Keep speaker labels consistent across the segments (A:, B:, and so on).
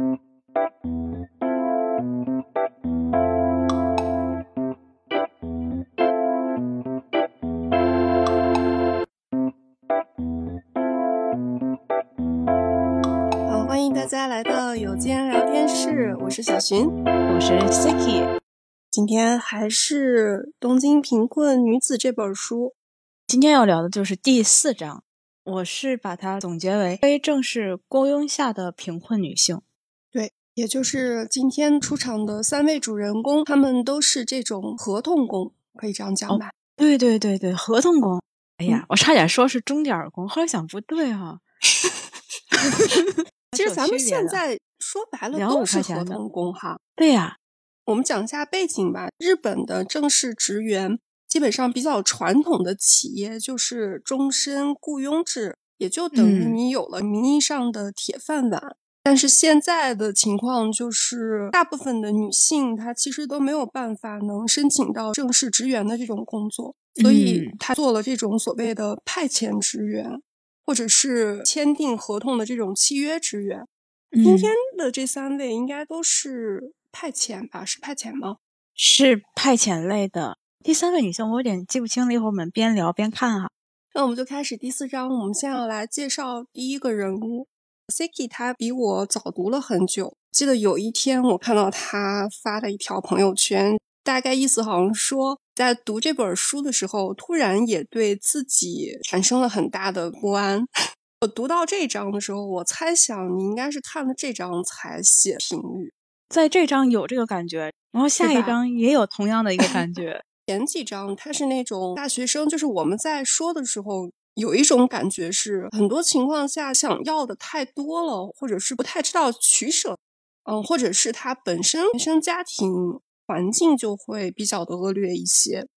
A: 好，欢迎大家来到有间聊天室，我是小寻，
B: 我是 Siki。
A: 今天还是《东京贫困女子》这本书，
B: 今天要聊的就是第四章。我是把它总结为非正式雇佣下的贫困女性。
A: 对，也就是今天出场的三位主人公，他们都是这种合同工，可以这样讲吧？
B: 对对对对，合同工。哎呀，我差点说是钟点工，后来想不对啊。
A: 其实咱们现在说白了都是合同工哈。
B: 对呀，
A: 我们讲一下背景吧。日本的正式职员基本上比较传统的企业就是终身雇佣制，也就等于你有了名义上的铁饭碗。但是现在的情况就是，大部分的女性她其实都没有办法能申请到正式职员的这种工作，所以她做了这种所谓的派遣职员。或者是签订合同的这种契约职员，今天的这三位应该都是派遣吧？是派遣吗？
B: 是派遣类的。第三位女性我有点记不清了，一会儿我们边聊边看哈。
A: 那我们就开始第四章，我们先要来介绍第一个人物 Siki。他比我早读了很久，记得有一天我看到他发的一条朋友圈。大概意思好像说，在读这本书的时候，突然也对自己产生了很大的不安。我读到这章的时候，我猜想你应该是看了这章才写评语，
B: 在这章有这个感觉，然后下一章也有同样的一个感 觉。
A: 前几章他是那种大学生，就是我们在说的时候，有一种感觉是很多情况下想要的太多了，或者是不太知道取舍，嗯，或者是他本身原生家庭。环境就会比较的恶劣一些，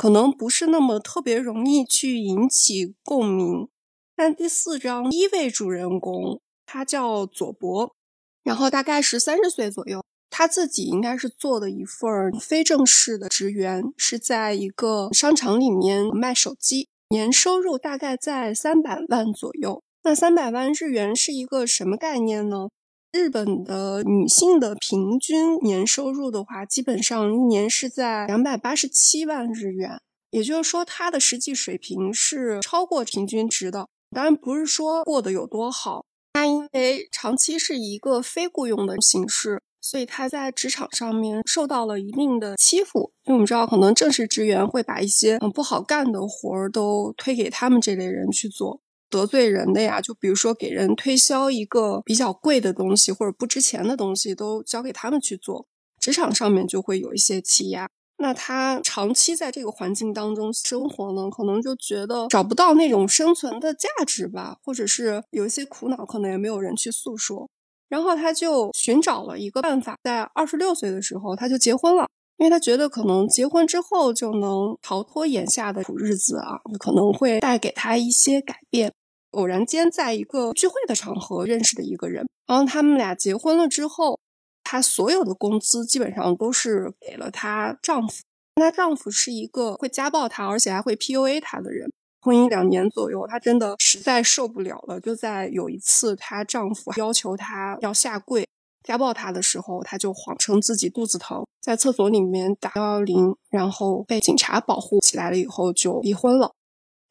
A: 可能不是那么特别容易去引起共鸣。但第四章第一位主人公他叫佐伯，然后大概是三十岁左右，他自己应该是做的一份非正式的职员，是在一个商场里面卖手机，年收入大概在三百万左右。那三百万日元是一个什么概念呢？日本的女性的平均年收入的话，基本上一年是在两百八十七万日元，也就是说，她的实际水平是超过平均值的。当然，不是说过得有多好。她因为长期是一个非雇佣的形式，所以他在职场上面受到了一定的欺负。因为我们知道，可能正式职员会把一些很不好干的活儿都推给他们这类人去做。得罪人的呀，就比如说给人推销一个比较贵的东西或者不值钱的东西，都交给他们去做。职场上面就会有一些欺压。那他长期在这个环境当中生活呢，可能就觉得找不到那种生存的价值吧，或者是有一些苦恼，可能也没有人去诉说。然后他就寻找了一个办法，在二十六岁的时候他就结婚了，因为他觉得可能结婚之后就能逃脱眼下的苦日子啊，可能会带给他一些改变。偶然间在一个聚会的场合认识的一个人，然后他们俩结婚了之后，她所有的工资基本上都是给了她丈夫。她丈夫是一个会家暴她，而且还会 PUA 她的人。婚姻两年左右，她真的实在受不了了。就在有一次，她丈夫要求她要下跪家暴她的时候，她就谎称自己肚子疼，在厕所里面打幺幺零，然后被警察保护起来了以后就离婚了。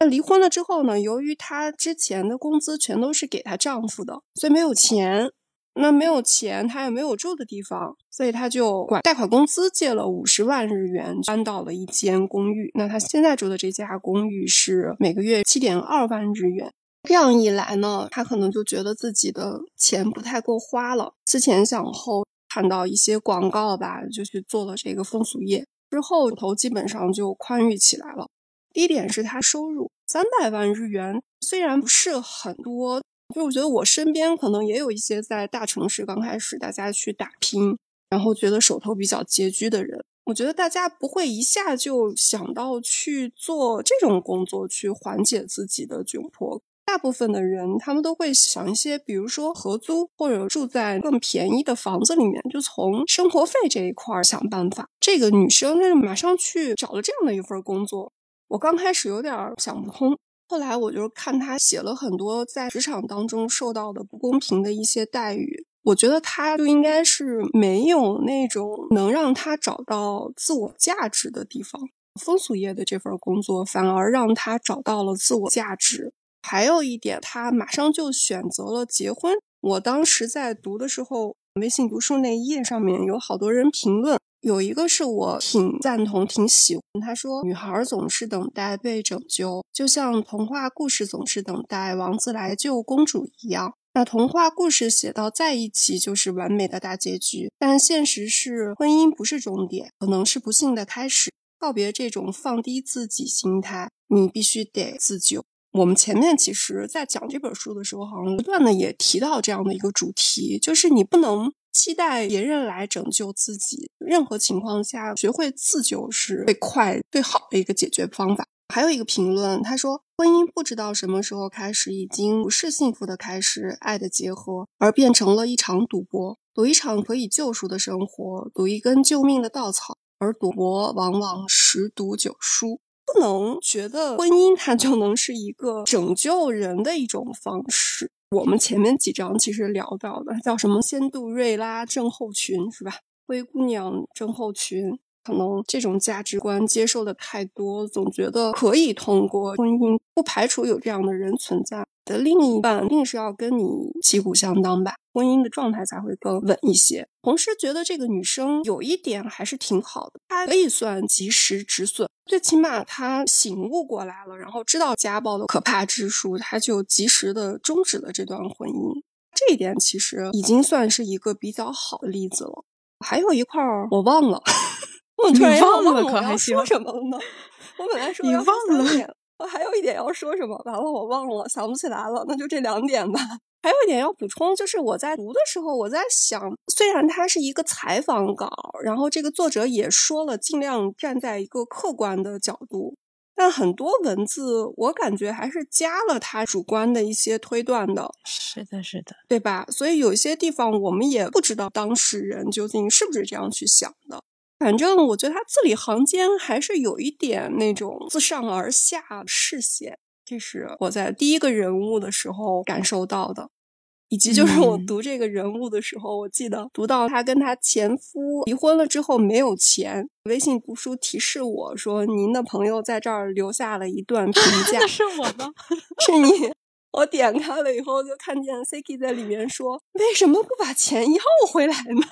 A: 那离婚了之后呢？由于她之前的工资全都是给她丈夫的，所以没有钱。那没有钱，他也没有住的地方，所以他就管贷款公司借了五十万日元，搬到了一间公寓。那他现在住的这家公寓是每个月七点二万日元。这样一来呢，他可能就觉得自己的钱不太够花了，思前想后，看到一些广告吧，就去做了这个风俗业。之后头基本上就宽裕起来了。第一点是他收入三百万日元，虽然不是很多，就我觉得我身边可能也有一些在大城市刚开始大家去打拼，然后觉得手头比较拮据的人，我觉得大家不会一下就想到去做这种工作去缓解自己的窘迫。大部分的人他们都会想一些，比如说合租或者住在更便宜的房子里面，就从生活费这一块儿想办法。这个女生她就马上去找了这样的一份工作。我刚开始有点想不通，后来我就看他写了很多在职场当中受到的不公平的一些待遇，我觉得他就应该是没有那种能让他找到自我价值的地方。风俗业的这份工作反而让他找到了自我价值。还有一点，他马上就选择了结婚。我当时在读的时候，微信读书那一页上面有好多人评论，有一个是我挺赞同、挺喜欢。他说：“女孩总是等待被拯救，就像童话故事总是等待王子来救公主一样。”那童话故事写到在一起就是完美的大结局，但现实是婚姻不是终点，可能是不幸的开始。告别这种放低自己心态，你必须得自救。我们前面其实，在讲这本书的时候，好像不断的也提到这样的一个主题，就是你不能期待别人来拯救自己，任何情况下，学会自救是最快最好的一个解决方法。还有一个评论，他说：“婚姻不知道什么时候开始，已经不是幸福的开始，爱的结合，而变成了一场赌博，赌一场可以救赎的生活，赌一根救命的稻草。”而赌博往往十赌九输，不能觉得婚姻它就能是一个拯救人的一种方式。我们前面几章其实聊到的叫什么“仙杜瑞拉症候群”是吧？灰姑娘症候群。可能这种价值观接受的太多，总觉得可以通过婚姻，不排除有这样的人存在。的另一半一定是要跟你旗鼓相当吧，婚姻的状态才会更稳一些。同时觉得这个女生有一点还是挺好的，她可以算及时止损，最起码他醒悟过来了，然后知道家暴的可怕之处，他就及时的终止了这段婚姻。这一点其实已经算是一个比较好的例子了。还有一块儿我忘了。我突然忘了可还说什么了呢？我本来 说
B: 你忘了，
A: 我还有一点要说什么，完了我忘了，想不起来了。那就这两点吧。还有一点要补充，就是我在读的时候，我在想，虽然它是一个采访稿，然后这个作者也说了，尽量站在一个客观的角度，但很多文字我感觉还是加了他主观的一些推断的。
B: 是的，是的，
A: 对吧？所以有些地方我们也不知道当事人究竟是不是这样去想的。反正我觉得他字里行间还是有一点那种自上而下视线，这是我在第一个人物的时候感受到的，以及就是我读这个人物的时候，我记得读到他跟他前夫离婚了之后没有钱，微信读书提示我说您的朋友在这儿留下了一段评价，那
B: 是我吗？
A: 是你。我点开了以后就看见 Siki 在里面说，为什么不把钱要回来呢？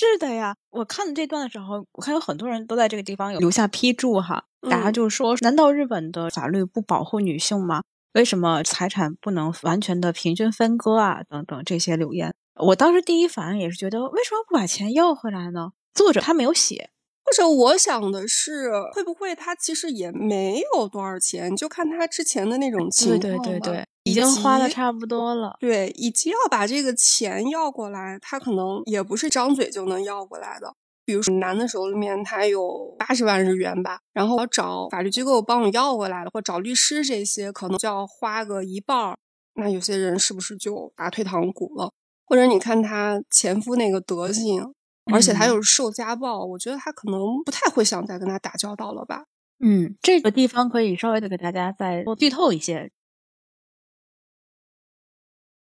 B: 是的呀，我看这段的时候，我看有很多人都在这个地方有留下批注哈，大家就说：难道日本的法律不保护女性吗？为什么财产不能完全的平均分割啊？等等这些留言，我当时第一反应也是觉得，为什么不把钱要回来呢？作者他没有写。
A: 或者我想的是，会不会他其实也没有多少钱？就看他之前的那种情况
B: 对对对对，已经花的差不多了。
A: 对，以及要把这个钱要过来，他可能也不是张嘴就能要过来的。比如说，男的手里面他有八十万日元吧，然后我找法律机构帮我要回来了，或找律师这些，可能就要花个一半儿。那有些人是不是就打退堂鼓了？或者你看他前夫那个德行。而且他又是受家暴，我觉得他可能不太会想再跟他打交道了吧。
B: 嗯，这个地方可以稍微的给大家再多剧透一些。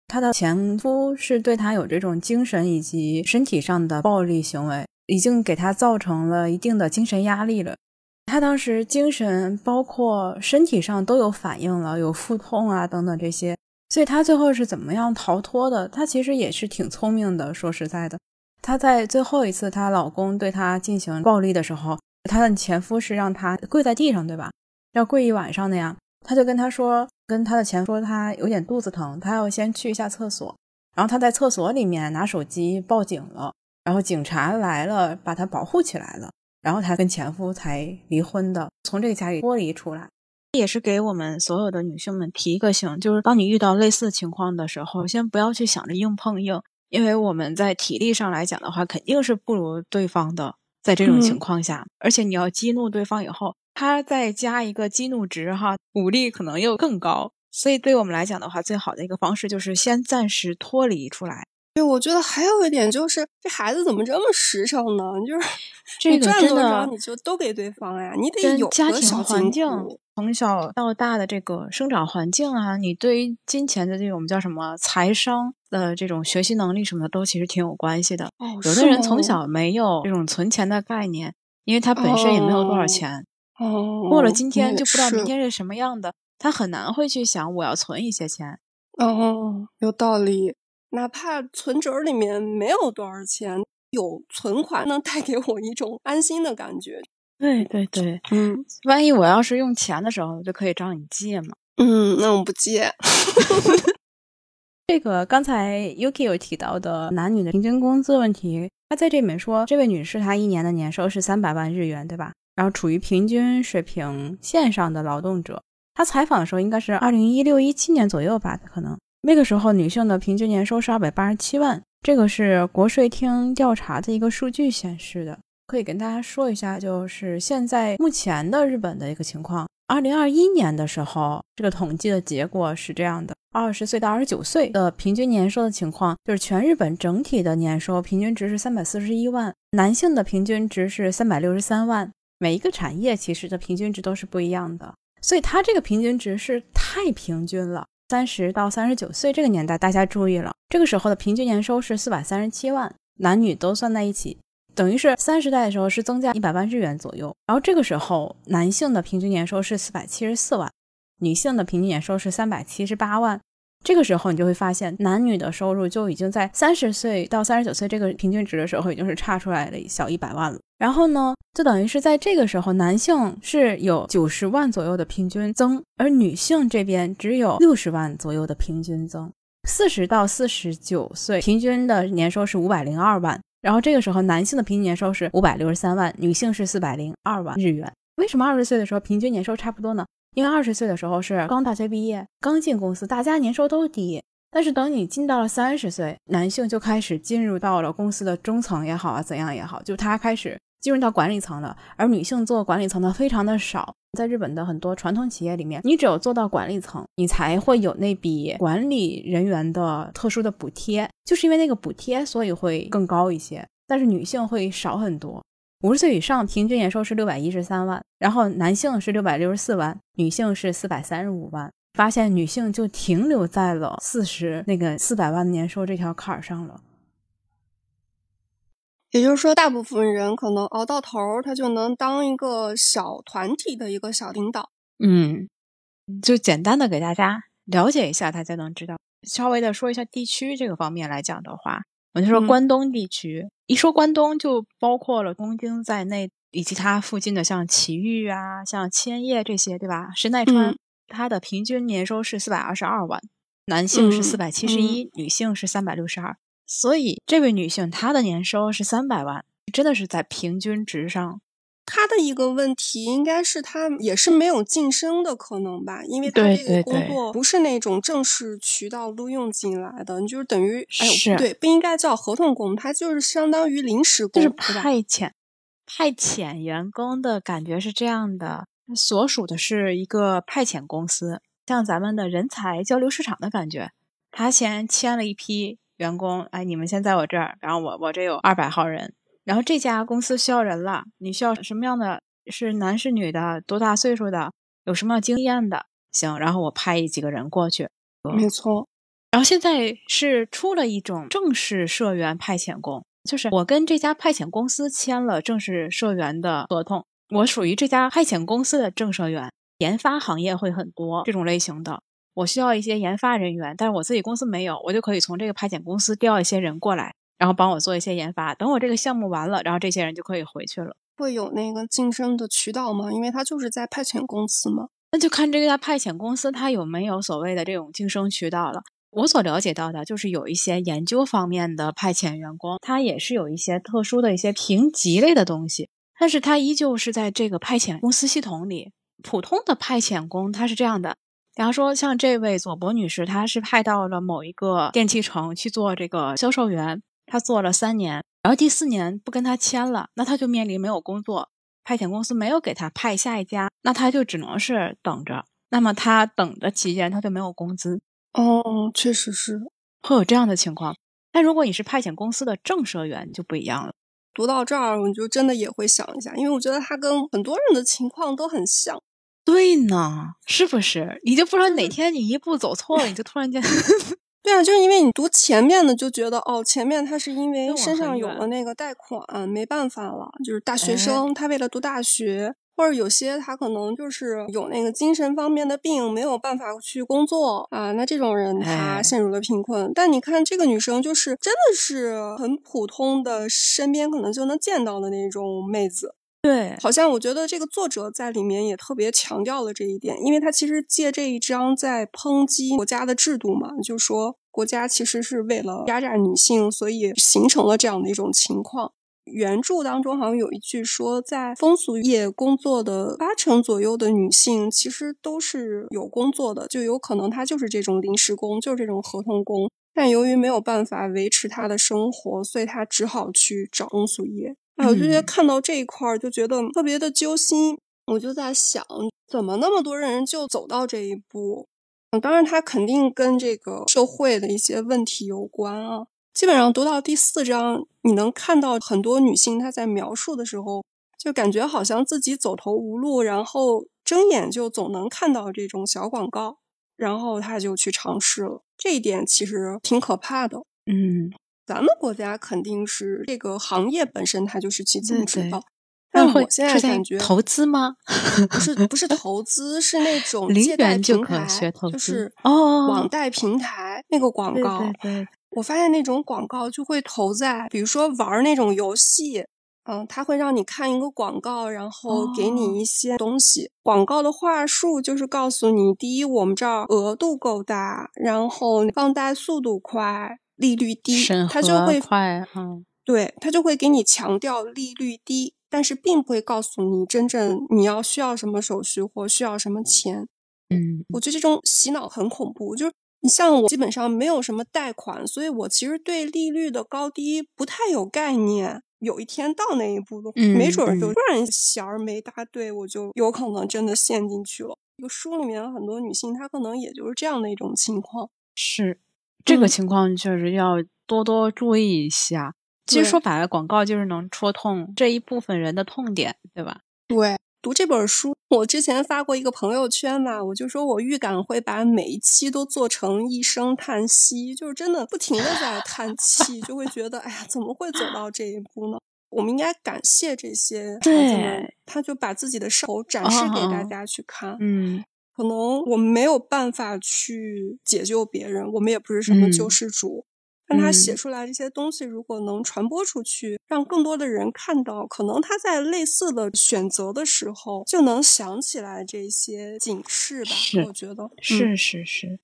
B: 她的前夫是对她有这种精神以及身体上的暴力行为，已经给她造成了一定的精神压力了。她当时精神包括身体上都有反应了，有腹痛啊等等这些，所以她最后是怎么样逃脱的？她其实也是挺聪明的，说实在的。她在最后一次她老公对她进行暴力的时候，她的前夫是让她跪在地上，对吧？要跪一晚上那样。她就跟他说，跟她的前夫说，她有点肚子疼，她要先去一下厕所。然后她在厕所里面拿手机报警了，然后警察来了，把她保护起来了，然后她跟前夫才离婚的，从这个家里脱离出来。也是给我们所有的女性们提一个醒，就是当你遇到类似情况的时候，先不要去想着硬碰硬。因为我们在体力上来讲的话，肯定是不如对方的。在这种情况下，而且你要激怒对方以后，他再加一个激怒值，哈，武力可能又更高。所以对我们来讲的话，最好的一个方式就是先暂时脱离出来，
A: 对，我觉得还有一点就是，这孩子怎么这么实诚呢？就是
B: 这个
A: 赚多少你就都给对方呀，你得有
B: 家庭环境，
A: 从
B: 小到大的这个生长环境啊，你对于金钱的这种叫什么财商的这种学习能力什么的，都其实挺有关系的。
A: 哦，
B: 有的人从小没有这种存钱的概念，因为他本身也没有多少钱。
A: 哦，
B: 过了今天就不知道明天是什么样的，他很难会去想我要存一些钱。
A: 哦，有道理。哪怕存折里面没有多少钱，有存款能带给我一种安心的感觉。
B: 对对对，
A: 嗯，
B: 万一我要是用钱的时候，就可以找你借嘛。
A: 嗯，那我不借。
B: 这个刚才 Yuki 有提到的男女的平均工资问题，他在这里面说，这位女士她一年的年收是三百万日元，对吧？然后处于平均水平线上的劳动者。她采访的时候应该是二零一六一七年左右吧，可能。那个时候，女性的平均年收是二百八十七万，这个是国税厅调查的一个数据显示的。可以跟大家说一下，就是现在目前的日本的一个情况。二零二一年的时候，这个统计的结果是这样的：二十岁到二十九岁的平均年收的情况，就是全日本整体的年收平均值是三百四十一万，男性的平均值是三百六十三万。每一个产业其实的平均值都是不一样的，所以它这个平均值是太平均了。三十到三十九岁这个年代，大家注意了，这个时候的平均年收是四百三十七万，男女都算在一起，等于是三十代的时候是增加一百万日元左右。然后这个时候，男性的平均年收是四百七十四万，女性的平均年收是三百七十八万。这个时候，你就会发现，男女的收入就已经在三十岁到三十九岁这个平均值的时候，已经是差出来了小一百万了。然后呢，就等于是在这个时候，男性是有九十万左右的平均增，而女性这边只有六十万左右的平均增。四十到四十九岁平均的年收是五百零二万，然后这个时候男性的平均年收是五百六十三万，女性是四百零二万日元。为什么二十岁的时候平均年收差不多呢？因为二十岁的时候是刚大学毕业，刚进公司，大家年收都低。但是等你进到了三十岁，男性就开始进入到了公司的中层也好啊，怎样也好，就他开始进入到管理层了。而女性做管理层的非常的少，在日本的很多传统企业里面，你只有做到管理层，你才会有那笔管理人员的特殊的补贴，就是因为那个补贴，所以会更高一些。但是女性会少很多。五十岁以上平均年收是六百一十三万，然后男性是六百六十四万，女性是四百三十五万。发现女性就停留在了四十那个四百万年收这条坎儿上了，
A: 也就是说，大部分人可能熬到头，他就能当一个小团体的一个小领导。
B: 嗯，就简单的给大家了解一下，大家能知道。稍微的说一下地区这个方面来讲的话，我就说关东地区。一说关东，就包括了东京在内，以及它附近的像埼玉啊、像千叶这些，对吧？神奈川。它的平均年收是四百二十二万，男性是四百七十一，女性是三百六十二。所以这位女性她的年收是三百万，真的是在平均值上。
A: 她的一个问题应该是他也是没有晋升的可能吧？因为他这个工作不是那种正式渠道录用进来的，就是等于哎呦，对，不应该叫合同工，他就是相当于临时工，
B: 就是派遣派遣员工的感觉是这样的。所属的是一个派遣公司，像咱们的人才交流市场的感觉。他先签了一批员工，哎，你们先在我这儿，然后我我这有二百号人，然后这家公司需要人了，你需要什么样的？是男是女的？多大岁数的？有什么经验的？行，然后我派几个人过去。
A: 没错。
B: 然后现在是出了一种正式社员派遣工，就是我跟这家派遣公司签了正式社员的合同。我属于这家派遣公司的正社员，研发行业会很多这种类型的，我需要一些研发人员，但是我自己公司没有，我就可以从这个派遣公司调一些人过来，然后帮我做一些研发。等我这个项目完了，然后这些人就可以回去了。
A: 会有那个晋升的渠道吗？因为他就是在派遣公司嘛。
B: 那就看这家派遣公司它有没有所谓的这种晋升渠道了。我所了解到的就是有一些研究方面的派遣员工，他也是有一些特殊的一些评级类的东西。但是他依旧是在这个派遣公司系统里，普通的派遣工他是这样的。比方说，像这位佐博女士，她是派到了某一个电器城去做这个销售员，她做了三年，然后第四年不跟他签了，那他就面临没有工作，派遣公司没有给他派下一家，那他就只能是等着。那么他等的期间，他就没有工资。
A: 哦，确实是
B: 会有这样的情况。但如果你是派遣公司的正社员，就不一样了。
A: 读到这儿，我就真的也会想一下，因为我觉得他跟很多人的情况都很像。
B: 对呢，是不是？你就不知道哪天你一步走错了，你就突然间。
A: 对啊，就是因为你读前面的就觉得哦，前面他是因为身上有了那个贷款，没办法了，就是大学生，他为了读大学，或者有些他可能就是有那个精神方面的病，没有办法去工作啊，那这种人他陷入了贫困。但你看这个女生，就是真的是很普通的，身边可能就能见到的那种妹子。
B: 对，
A: 好像我觉得这个作者在里面也特别强调了这一点，因为他其实借这一章在抨击国家的制度嘛，就说国家其实是为了压榨女性，所以形成了这样的一种情况。原著当中好像有一句说，在风俗业工作的八成左右的女性其实都是有工作的，就有可能她就是这种临时工，就是这种合同工，但由于没有办法维持她的生活，所以她只好去找风俗业。哎，我就觉得看到这一块儿就觉得特别的揪心。我就在想，怎么那么多人就走到这一步？嗯，当然，他肯定跟这个社会的一些问题有关啊。基本上读到第四章，你能看到很多女性她在描述的时候，就感觉好像自己走投无路，然后睁眼就总能看到这种小广告，然后她就去尝试了。这一点其实挺可怕的。
B: 嗯。
A: 咱们国家肯定是这个行业本身它就是起增值的，
B: 但
A: 我现在感觉
B: 投资吗？
A: 不是不是 投资，是那种
B: 借
A: 贷平
B: 台，
A: 就是
B: 哦
A: 网贷平台那个广告。我发现那种广告就会投在，比如说玩那种游戏，嗯，他会让你看一个广告，然后给你一些东西。广告的话术就是告诉你：第一，我们这儿额度够大，然后放贷速度快。利率低，他就会
B: 快，嗯，
A: 对他就会给你强调利率低，但是并不会告诉你真正你要需要什么手续或需要什么钱。
B: 嗯，
A: 我觉得这种洗脑很恐怖。就是你像我，基本上没有什么贷款，所以我其实对利率的高低不太有概念。有一天到那一步的，没准就突然弦儿没搭对，我就有可能真的陷进去了。这个书里面很多女性，她可能也就是这样的一种情况。
B: 是。这个情况确实要多多注意一下。其实说白了，广告就是能戳痛这一部分人的痛点，对吧？
A: 对，读这本书，我之前发过一个朋友圈嘛，我就说我预感会把每一期都做成一声叹息，就是真的不停的在叹气，就会觉得，哎呀，怎么会走到这一步呢？我们应该感谢这些孩子们，他就把自己的生活展示给大家去看，
B: 嗯。
A: 可能我们没有办法去解救别人，我们也不是什么救世主。但他写出来这些东西，如果能传播出去，让更多的人看到，可能他在类似的选择的时候，就能想起来这些警示吧。我觉得
B: 是是是。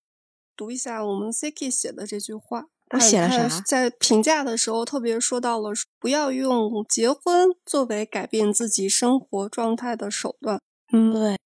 A: 读一下我们 Siki 写的这句话，
B: 他写了啥？
A: 在评价的时候特别说到了，不要用结婚作为改变自己生活状态的手段。
B: 嗯，对。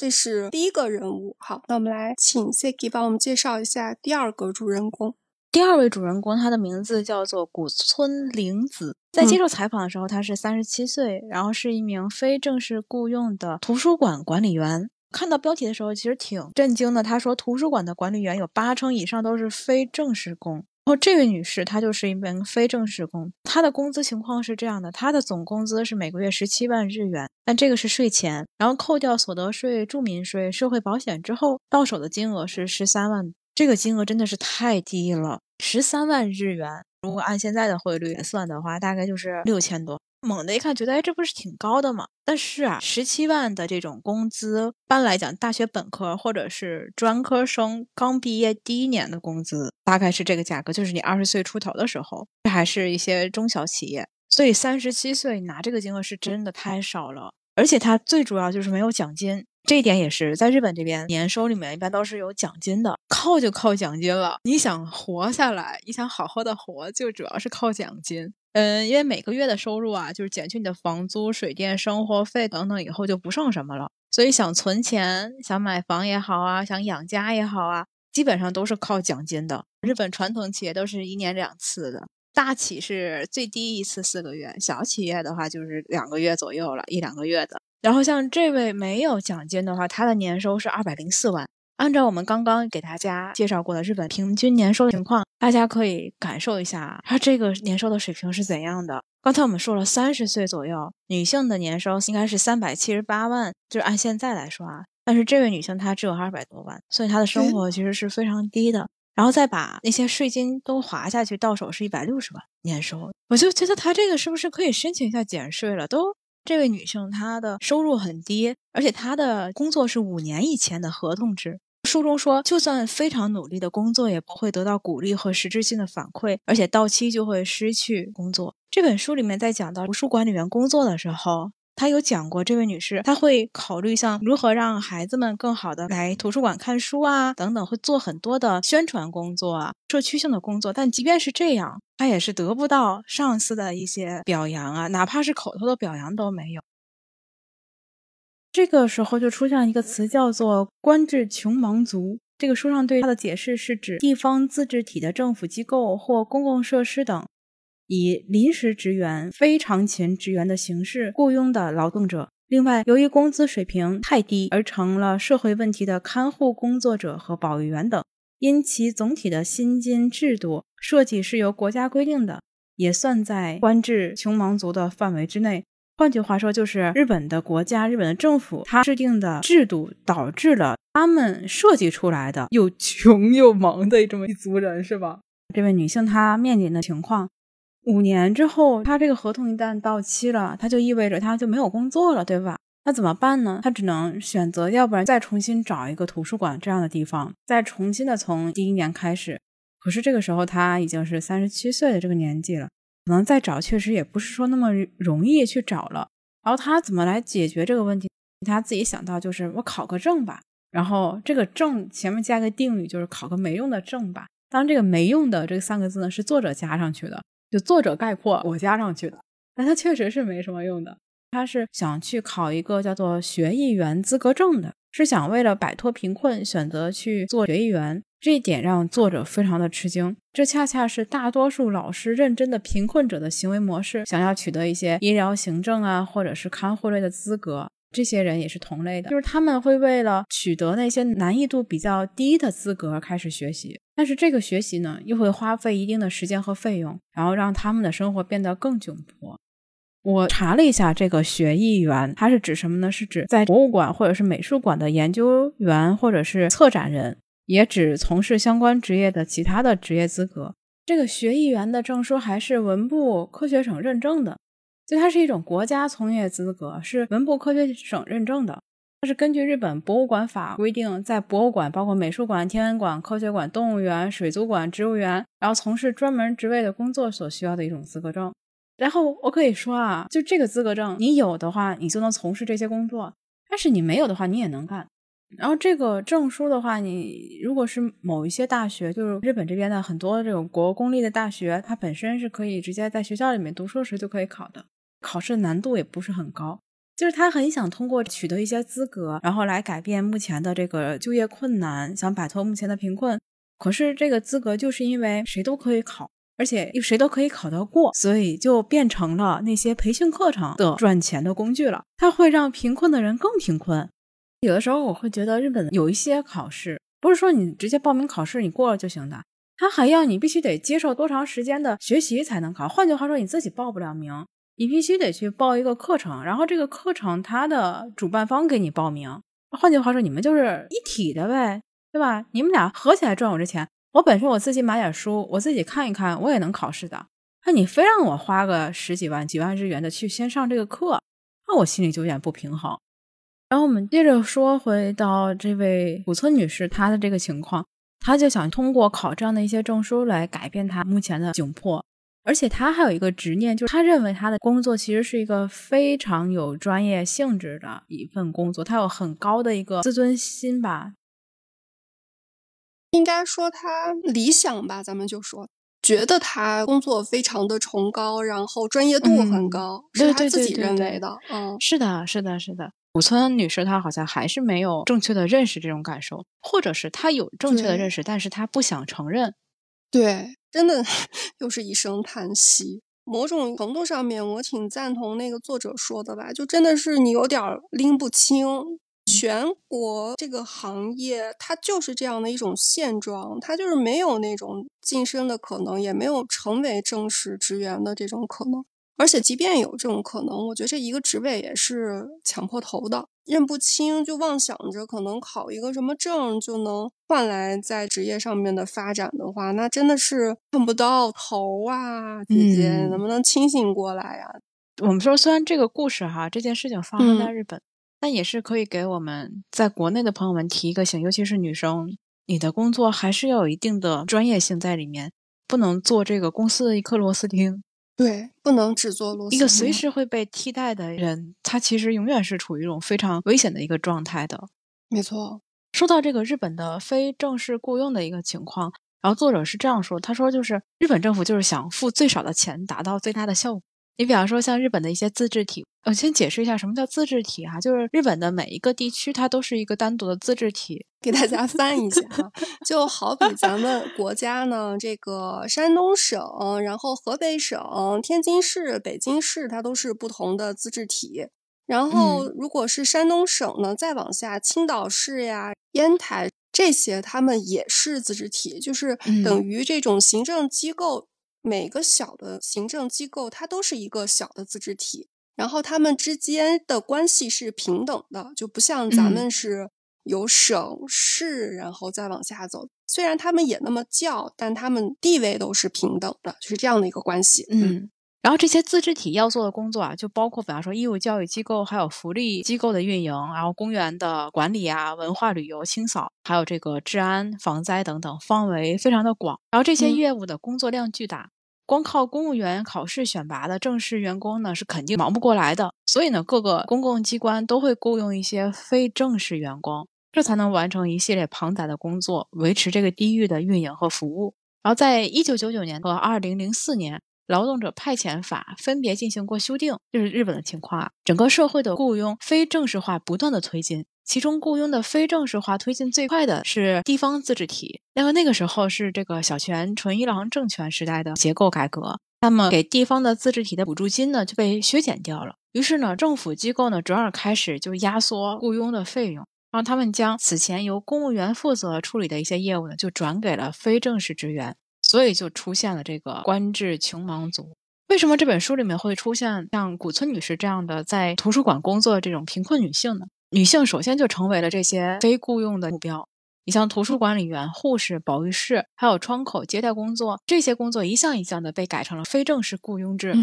A: 这是第一个人物，好，那我们来请 Siki 帮我们介绍一下第二个主人公。
B: 第二位主人公，他的名字叫做古村玲子。在接受采访的时候，他是三十七岁，然后是一名非正式雇佣的图书馆管理员。看到标题的时候，其实挺震惊的。他说，图书馆的管理员有八成以上都是非正式工。然后这位女士，她就是一名非正式工，她的工资情况是这样的：她的总工资是每个月十七万日元，但这个是税前，然后扣掉所得税、住民税、社会保险之后，到手的金额是十三万。这个金额真的是太低了，十三万日元，如果按现在的汇率算的话，大概就是六千多。猛的一看，觉得哎，这不是挺高的吗？但是啊，十七万的这种工资，一般来讲，大学本科或者是专科生刚毕业第一年的工资，大概是这个价格，就是你二十岁出头的时候，这还是一些中小企业。所以三十七岁拿这个金额是真的太少了，而且它最主要就是没有奖金，这一点也是在日本这边年收里面一般都是有奖金的，靠就靠奖金了。你想活下来，你想好好的活，就主要是靠奖金。嗯，因为每个月的收入啊，就是减去你的房租、水电、生活费等等，以后就不剩什么了。所以想存钱、想买房也好啊，想养家也好啊，基本上都是靠奖金的。日本传统企业都是一年两次的，大企是最低一次四个月，小企业的话就是两个月左右了，一两个月的。然后像这位没有奖金的话，他的年收是二百零四万。按照我们刚刚给大家介绍过的日本平均年收的情况，大家可以感受一下它这个年收的水平是怎样的。刚才我们说了，三十岁左右女性的年收应该是三百七十八万，就是按现在来说啊。但是这位女性她只有二百多万，所以她的生活其实是非常低的。然后再把那些税金都划下去，到手是一百六十万年收。我就觉得她这个是不是可以申请一下减税了？都这位女性她的收入很低，而且她的工作是五年以前的合同制。书中说，就算非常努力的工作，也不会得到鼓励和实质性的反馈，而且到期就会失去工作。这本书里面在讲到图书管理员工作的时候。他有讲过，这位女士，她会考虑像如何让孩子们更好的来图书馆看书啊，等等，会做很多的宣传工作啊，社区性的工作。但即便是这样，她也是得不到上司的一些表扬啊，哪怕是口头的表扬都没有。这个时候就出现了一个词，叫做“官至穷忙族”。这个书上对它的解释是指地方自治体的政府机构或公共设施等。以临时职员、非常勤职员的形式雇佣的劳动者。另外，由于工资水平太低，而成了社会问题的看护工作者和保育员等，因其总体的薪金制度设计是由国家规定的，也算在官制穷忙族的范围之内。换句话说，就是日本的国家、日本的政府，它制定的制度导致了他们设计出来的又穷又忙的这么一族人，是吧？这位女性她面临的情况。五年之后，她这个合同一旦到期了，她就意味着她就没有工作了，对吧？那怎么办呢？她只能选择，要不然再重新找一个图书馆这样的地方，再重新的从第一年开始。可是这个时候她已经是三十七岁的这个年纪了，可能再找确实也不是说那么容易去找了。然后他怎么来解决这个问题？他自己想到就是我考个证吧，然后这个证前面加个定语，就是考个没用的证吧。当，这个没用的这三个字呢，是作者加上去的。就作者概括我加上去的，但他确实是没什么用的。他是想去考一个叫做学艺员资格证的，是想为了摆脱贫困选择去做学艺员。这一点让作者非常的吃惊。这恰恰是大多数老师认真的贫困者的行为模式。想要取得一些医疗行政啊，或者是看护类的资格，这些人也是同类的，就是他们会为了取得那些难易度比较低的资格开始学习。但是这个学习呢，又会花费一定的时间和费用，然后让他们的生活变得更窘迫。我查了一下，这个学艺员，它是指什么呢？是指在博物馆或者是美术馆的研究员或者是策展人，也指从事相关职业的其他的职业资格。这个学艺员的证书还是文部科学省认证的，所以它是一种国家从业资格，是文部科学省认证的。它是根据日本博物馆法规定，在博物馆、包括美术馆、天文馆、科学馆、动物园、水族馆、植物园，然后从事专门职位的工作所需要的一种资格证。然后我可以说啊，就这个资格证，你有的话，你就能从事这些工作；但是你没有的话，你也能干。然后这个证书的话，你如果是某一些大学，就是日本这边的很多这种国公立的大学，它本身是可以直接在学校里面读硕士就可以考的，考试难度也不是很高。就是他很想通过取得一些资格，然后来改变目前的这个就业困难，想摆脱目前的贫困。可是这个资格就是因为谁都可以考，而且又谁都可以考得过，所以就变成了那些培训课程的赚钱的工具了。它会让贫困的人更贫困。有的时候我会觉得日本有一些考试，不是说你直接报名考试你过了就行的，他还要你必须得接受多长时间的学习才能考。换句话说，你自己报不了名。你必须得去报一个课程，然后这个课程它的主办方给你报名。换句话说，你们就是一体的呗，对吧？你们俩合起来赚我这钱。我本身我自己买点书，我自己看一看，我也能考试的。那你非让我花个十几万、几万日元的去先上这个课，那我心里就有点不平衡。然后我们接着说回到这位古村女士她的这个情况，她就想通过考这样的一些证书来改变她目前的窘迫。而且她还有一个执念，就是她认为她的工作其实是一个非常有专业性质的一份工作，她有很高的一个自尊心吧。
A: 应该说他理想吧，咱们就说觉得他工作非常的崇高，然后专业度很高，是他自己认为的。嗯，
B: 是的，是的，是的。古村女士她好像还是没有正确的认识这种感受，或者是她有正确的认识，但是她不想承认。
A: 对。真的 又是一声叹息。某种程度上面，我挺赞同那个作者说的吧，就真的是你有点拎不清，全国这个行业它就是这样的一种现状，它就是没有那种晋升的可能，也没有成为正式职员的这种可能。而且，即便有这种可能，我觉得这一个职位也是抢破头的，认不清就妄想着可能考一个什么证就能换来在职业上面的发展的话，那真的是看不到头啊！姐姐，能不能清醒过来呀？
B: 我们说，虽然这个故事哈，这件事情发生在日本，但也是可以给我们在国内的朋友们提一个醒，尤其是女生，你的工作还是要有一定的专业性在里面，不能做这个公司的一颗螺丝钉。
A: 对，不能只做螺丝。
B: 一个随时会被替代的人，他其实永远是处于一种非常危险的一个状态的。
A: 没错。
B: 说到这个日本的非正式雇佣的一个情况，然后作者是这样说：他说，就是日本政府就是想付最少的钱，达到最大的效果。你比方说，像日本的一些自治体，我先解释一下什么叫自治体哈，就是日本的每一个地区，它都是一个单独的自治体。
A: 给大家翻一下哈，就好比咱们国家呢，这个山东省，然后河北省、天津市、北京市，它都是不同的自治体。然后，如果是山东省呢，再往下，青岛市呀、烟台这些，他们也是自治体，就是等于这种行政机构。每个小的行政机构，它都是一个小的自治体，然后他们之间的关系是平等的，就不像咱们是有省市，然后再往下走。虽然他们也那么叫，但他们地位都是平等的，就是这样的一个关系。
B: 嗯。然后这些自治体要做的工作啊，就包括比方说义务教育机构，还有福利机构的运营，然后公园的管理啊，文化旅游清扫，还有这个治安防灾等等，范围非常的广。然后这些业务的工作量巨大，光靠公务员考试选拔的正式员工呢，是肯定忙不过来的。所以呢，各个公共机关都会雇佣一些非正式员工，这才能完成一系列庞杂的工作，维持这个地域的运营和服务。然后在一九九九年和二零零四年。劳动者派遣法分别进行过修订，就是日本的情况啊。整个社会的雇佣非正式化不断的推进，其中雇佣的非正式化推进最快的是地方自治体。那么那个时候是这个小泉纯一郎政权时代的结构改革，那么给地方的自治体的补助金呢就被削减掉了。于是呢，政府机构呢转而开始就压缩雇佣的费用，让他们将此前由公务员负责处理的一些业务呢就转给了非正式职员。所以就出现了这个官制穷忙族。为什么这本书里面会出现像古村女士这样的在图书馆工作的这种贫困女性呢？女性首先就成为了这些非雇佣的目标。你像图书管理员、护士、保育室，还有窗口接待工作，这些工作一项一项的被改成了非正式雇佣制。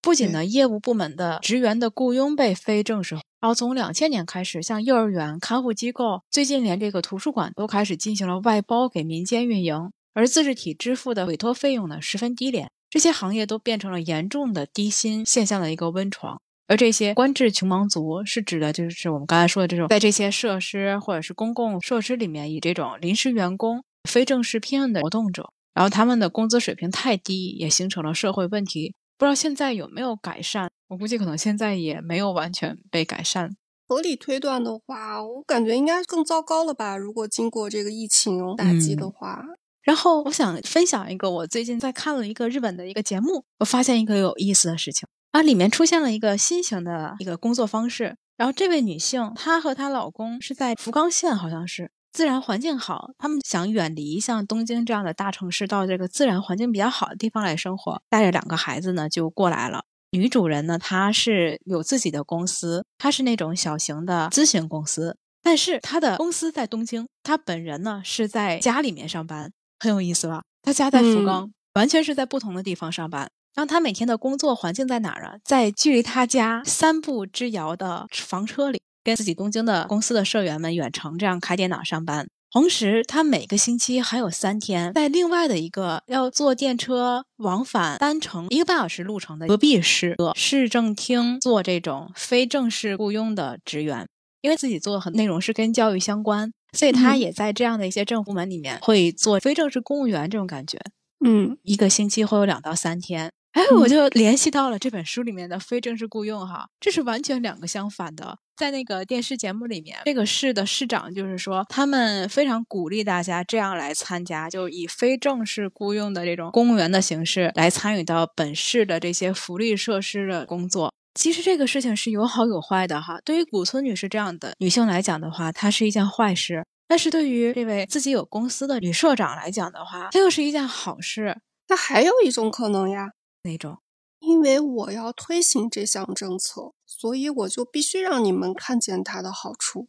B: 不仅呢，业务部门的职员的雇佣被非正式，然后从两千年开始，像幼儿园、看护机构，最近连这个图书馆都开始进行了外包给民间运营。而自治体支付的委托费用呢，十分低廉，这些行业都变成了严重的低薪现象的一个温床。而这些官制穷忙族是指的，就是我们刚才说的这种，在这些设施或者是公共设施里面以这种临时员工、非正式聘任的活动者，然后他们的工资水平太低，也形成了社会问题。不知道现在有没有改善？我估计可能现在也没有完全被改善。
A: 合理推断的话，我感觉应该更糟糕了吧？如果经过这个疫情打击的话。
B: 然后我想分享一个，我最近在看了一个日本的一个节目，我发现一个有意思的事情啊，里面出现了一个新型的一个工作方式。然后这位女性，她和她老公是在福冈县，好像是自然环境好，他们想远离像东京这样的大城市，到这个自然环境比较好的地方来生活，带着两个孩子呢就过来了。女主人呢，她是有自己的公司，她是那种小型的咨询公司，但是她的公司在东京，她本人呢是在家里面上班。很有意思吧？她家在福冈，完全是在不同的地方上班。然后他每天的工作环境在哪儿啊？在距离他家三步之遥的房车里，跟自己东京的公司的社员们远程这样开电脑上班。同时，他每个星期还有三天在另外的一个要坐电车往返单程一个半小时路程的隔壁市市政厅做这种非正式雇佣的职员，因为自己做的很内容是跟教育相关。所以他也在这样的一些政府部门里面会做非正式公务员这种感觉，
A: 嗯，
B: 一个星期会有两到三天。哎，我就联系到了这本书里面的非正式雇佣哈，这是完全两个相反的。在那个电视节目里面，这个市的市长就是说，他们非常鼓励大家这样来参加，就以非正式雇佣的这种公务员的形式来参与到本市的这些福利设施的工作。其实这个事情是有好有坏的哈。对于古村女士这样的女性来讲的话，它是一件坏事；但是对于这位自己有公司的女社长来讲的话，它又是一件好事。
A: 那还有一种可能呀，
B: 哪种？
A: 因为我要推行这项政策，所以我就必须让你们看见它的好处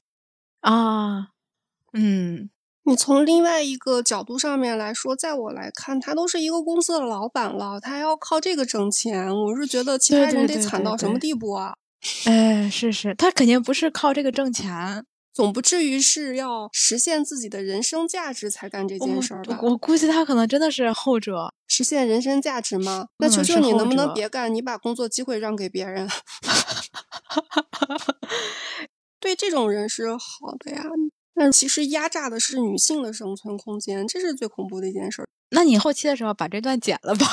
B: 啊。嗯，
A: 你从另外一个角度上面来说，在我来看，他都是一个公司的老板了，他还要靠这个挣钱。我是觉得其他人得惨到什么地步啊？
B: 哎，是是，他肯定不是靠这个挣钱，
A: 总不至于是要实现自己的人生价值才干这件事儿吧？
B: 我估计他可能真的是后者。
A: 实现人生价值吗？那求求你能不能别干？你把工作机会让给别人。对这种人是好的呀。但其实压榨的是女性的生存空间，这是最恐怖的一件事。
B: 那你后期的时候把这段剪了吧？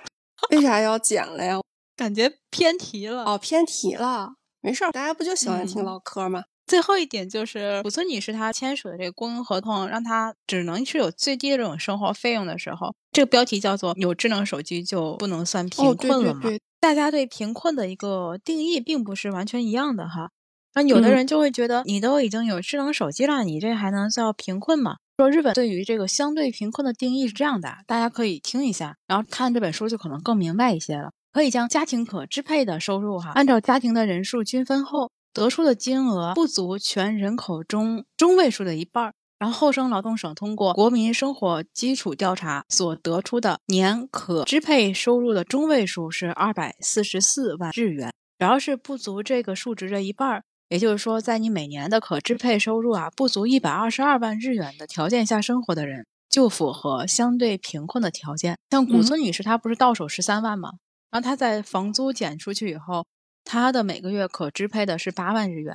A: 为啥要剪了呀？
B: 感觉偏题了。
A: 哦，偏题了，没事儿，大家不就喜欢听唠嗑吗？
B: 最后一点就是古村女士她签署的这个雇佣合同，让她只能是有最低的这种生活费用的时候，这个标题叫做“有智能手机就不能算贫困了”嘛？大家对贫困的一个定义并不是完全一样的哈。那有的人就会觉得，你都已经有智能手机了，你这还能叫贫困吗？说日本对于这个相对贫困的定义是这样的，大家可以听一下，然后看这本书就可能更明白一些了。可以将家庭可支配的收入哈，按照家庭的人数均分后得出的金额不足全人口中中位数的一半。然后厚生劳动省通过国民生活基础调查所得出的年可支配收入的中位数是二百四十四万日元，只要是不足这个数值的一半。也就是说，在你每年的可支配收入啊不足一百二十二万日元的条件下生活的人，就符合相对贫困的条件。像古村女士，她不是到手十三万吗？然后她在房租减出去以后，她的每个月可支配的是八万日元。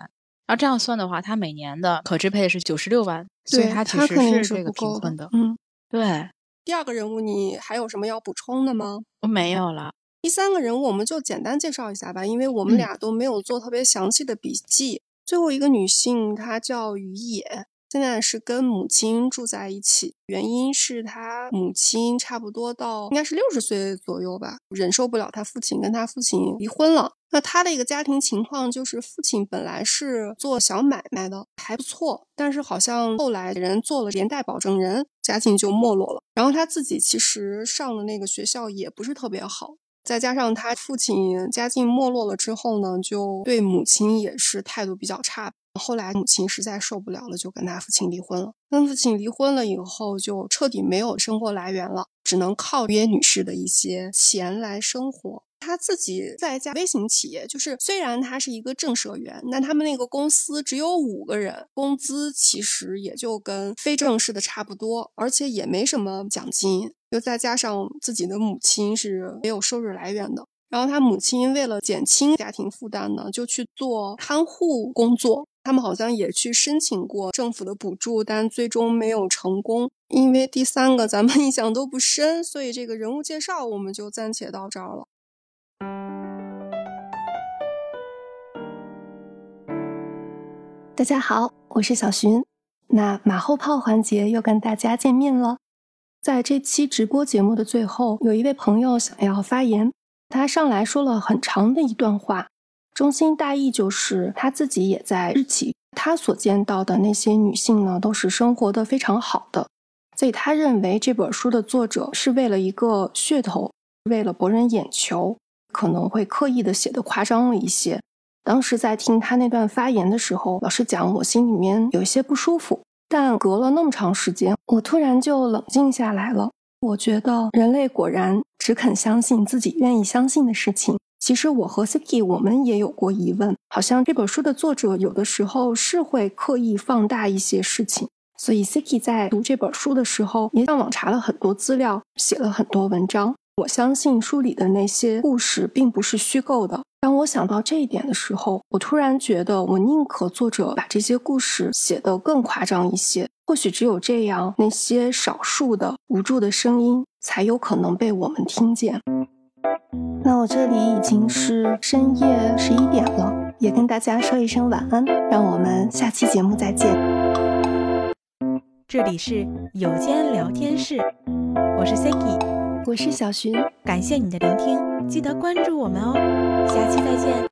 B: 然后这样算的话，他每年的可支配是九十六万，所以他其实是这个贫困的。
A: 嗯，
B: 对。
A: 第二个人物，你还有什么要补充的吗？
B: 我没有了。
A: 第三个人物我们就简单介绍一下吧，因为我们俩都没有做特别详细的笔记。最后一个女性，她叫于野，现在是跟母亲住在一起，原因是他母亲差不多到应该是六十岁左右吧，忍受不了他父亲，跟他父亲离婚了。那他的一个家庭情况就是，父亲本来是做小买卖的，还不错，但是好像后来人做了连带保证人，家境就没落了。然后他自己其实上的那个学校也不是特别好。再加上他父亲家境没落了之后呢，就对母亲也是态度比较差。后来母亲实在受不了了，就跟他父亲离婚了。跟父亲离婚了以后，就彻底没有生活来源了，只能靠约女士的一些钱来生活。他自己在一家微型企业，就是虽然他是一个正社员，但他们那个公司只有五个人，工资其实也就跟非正式的差不多，而且也没什么奖金。又再加上自己的母亲是没有收入来源的，然后他母亲为了减轻家庭负担呢，就去做看护工作。他们好像也去申请过政府的补助，但最终没有成功。因为第三个咱们印象都不深，所以这个人物介绍我们就暂且到这儿了。大家好，我是小寻。那马后炮环节又跟大家见面了。在这期直播节目的最后，有一位朋友想要发言，他上来说了很长的一段话，中心大意就是他自己也在日企，他所见到的那些女性呢，都是生活的非常好的，所以他认为这本书的作者是为了一个噱头，为了博人眼球。可能会刻意的写的夸张了一些。当时在听他那段发言的时候，老实讲，我心里面有一些不舒服。但隔了那么长时间，我突然就冷静下来了。我觉得人类果然只肯相信自己愿意相信的事情。其实我和 Siki 我们也有过疑问，好像这本书的作者有的时候是会刻意放大一些事情。所以 Siki 在读这本书的时候，也上网查了很多资料，写了很多文章。我相信书里的那些故事并不是虚构的。当我想到这一点的时候，我突然觉得，我宁可作者把这些故事写得更夸张一些。或许只有这样，那些少数的无助的声音才有可能被我们听见。那我这里已经是深夜十一点了，也跟大家说一声晚安。让我们下期节目再见。
B: 这里是有间聊天室，我是 Siki。
A: 我是小寻，
B: 感谢你的聆听，记得关注我们哦，下期再见。